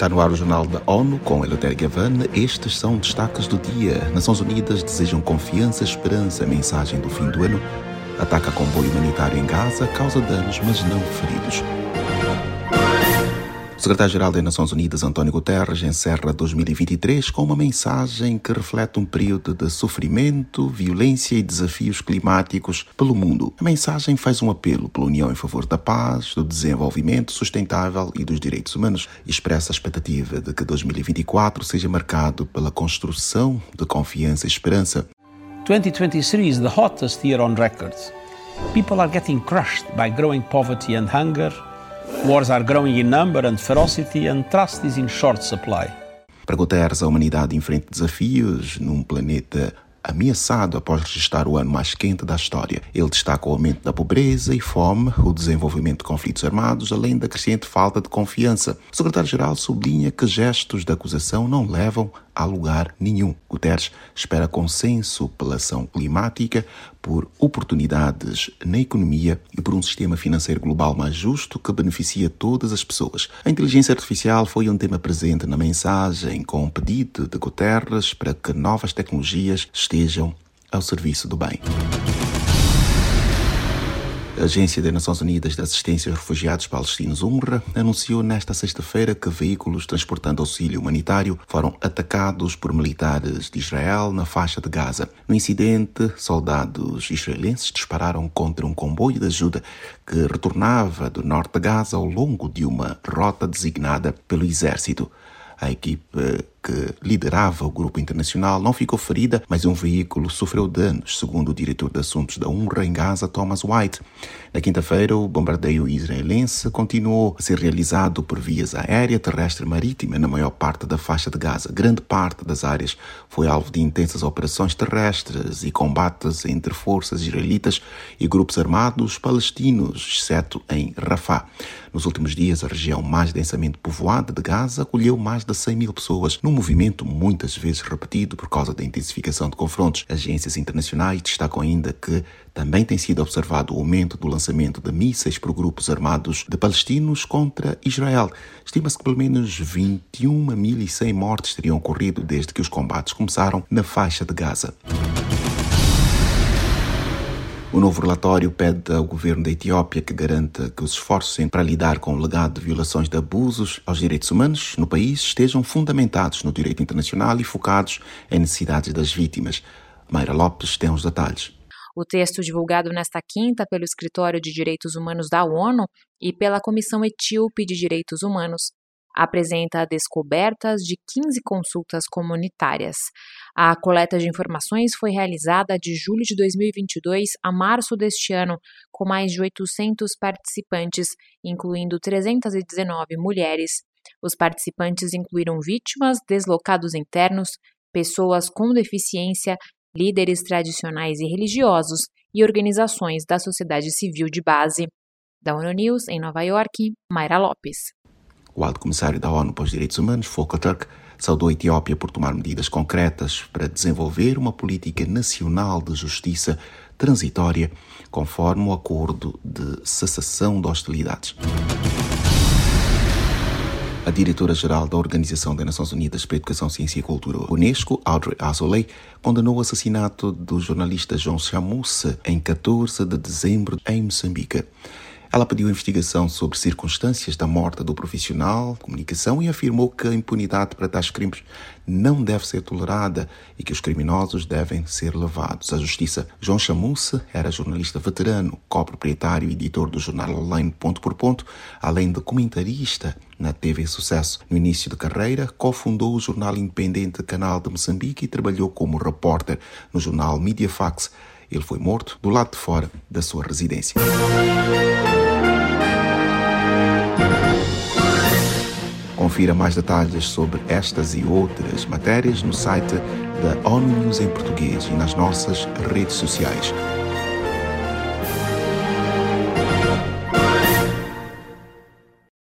Está no ar o Jornal da ONU com Eleutério Gavan. Estes são destaques do dia. Nações Unidas desejam confiança, esperança. Mensagem do fim do ano. Ataca comboio humanitário em Gaza, causa danos, mas não feridos. O secretário-geral das Nações Unidas, António Guterres, encerra 2023 com uma mensagem que reflete um período de sofrimento, violência e desafios climáticos pelo mundo. A mensagem faz um apelo pela união em favor da paz, do desenvolvimento sustentável e dos direitos humanos e expressa a expectativa de que 2024 seja marcado pela construção de confiança e esperança. 2023 is the hottest year on record. People are getting crushed by growing poverty and hunger. Wars are growing in number and ferocity, and trust is in short supply. Para Guterres, a humanidade enfrenta desafios num planeta ameaçado após registrar o ano mais quente da história. Ele destaca o aumento da pobreza e fome, o desenvolvimento de conflitos armados, além da crescente falta de confiança. O secretário-geral sublinha que gestos de acusação não levam a lugar nenhum. Guterres espera consenso pela ação climática, por oportunidades na economia e por um sistema financeiro global mais justo que beneficia todas as pessoas. A inteligência artificial foi um tema presente na mensagem, com um pedido de Guterres para que novas tecnologias estejam ao serviço do bem. A Agência das Nações Unidas de Assistência aos Refugiados Palestinos, UNRWA, anunciou nesta sexta-feira que veículos transportando auxílio humanitário foram atacados por militares de Israel na faixa de Gaza. No incidente, soldados israelenses dispararam contra um comboio de ajuda que retornava do norte de Gaza ao longo de uma rota designada pelo exército. A equipe que liderava o grupo internacional não ficou ferida, mas um veículo sofreu danos, segundo o diretor de assuntos da UNRWA em Gaza, Thomas White. Na quinta-feira, o bombardeio israelense continuou a ser realizado por vias aérea, terrestre e marítima na maior parte da faixa de Gaza. Grande parte das áreas foi alvo de intensas operações terrestres e combates entre forças israelitas e grupos armados palestinos, exceto em Rafah. Nos últimos dias, a região mais densamente povoada de Gaza acolheu mais de 100 mil pessoas num movimento muitas vezes repetido por causa da intensificação de confrontos. Agências internacionais destacam ainda que também tem sido observado o aumento do lançamento de mísseis por grupos armados de palestinos contra Israel. Estima-se que pelo menos 21.100 mortes teriam ocorrido desde que os combates começaram na faixa de Gaza. O novo relatório pede ao governo da Etiópia que garanta que os esforços para lidar com o legado de violações de abusos aos direitos humanos no país estejam fundamentados no direito internacional e focados em necessidades das vítimas. Mayra Lopes tem os detalhes. O texto divulgado nesta quinta pelo Escritório de Direitos Humanos da ONU e pela Comissão Etíope de Direitos Humanos apresenta descobertas de 15 consultas comunitárias. A coleta de informações foi realizada de julho de 2022 a março deste ano, com mais de 800 participantes, incluindo 319 mulheres. Os participantes incluíram vítimas, deslocados internos, pessoas com deficiência, líderes tradicionais e religiosos e organizações da sociedade civil de base. Da ONU News, em Nova York, Mayra Lopes. O alto comissário da ONU para os Direitos Humanos, Volker saudou a Etiópia por tomar medidas concretas para desenvolver uma política nacional de justiça transitória, conforme o acordo de cessação de hostilidades. A diretora-geral da Organização das Nações Unidas para a Educação, Ciência e Cultura, Unesco, Audrey Azoulay, condenou o assassinato do jornalista João Chamusse em 14 de dezembro em Moçambique. Ela pediu investigação sobre circunstâncias da morte do profissional de comunicação e afirmou que a impunidade para tais crimes não deve ser tolerada e que os criminosos devem ser levados à justiça. João Chamusse era jornalista veterano, coproprietário e editor do jornal online Ponto por Ponto, além de comentarista na TV Sucesso. No início de carreira, cofundou o jornal independente Canal de Moçambique e trabalhou como repórter no jornal Mediafax. Ele foi morto do lado de fora da sua residência. Confira mais detalhes sobre estas e outras matérias no site da ONU News em português e nas nossas redes sociais.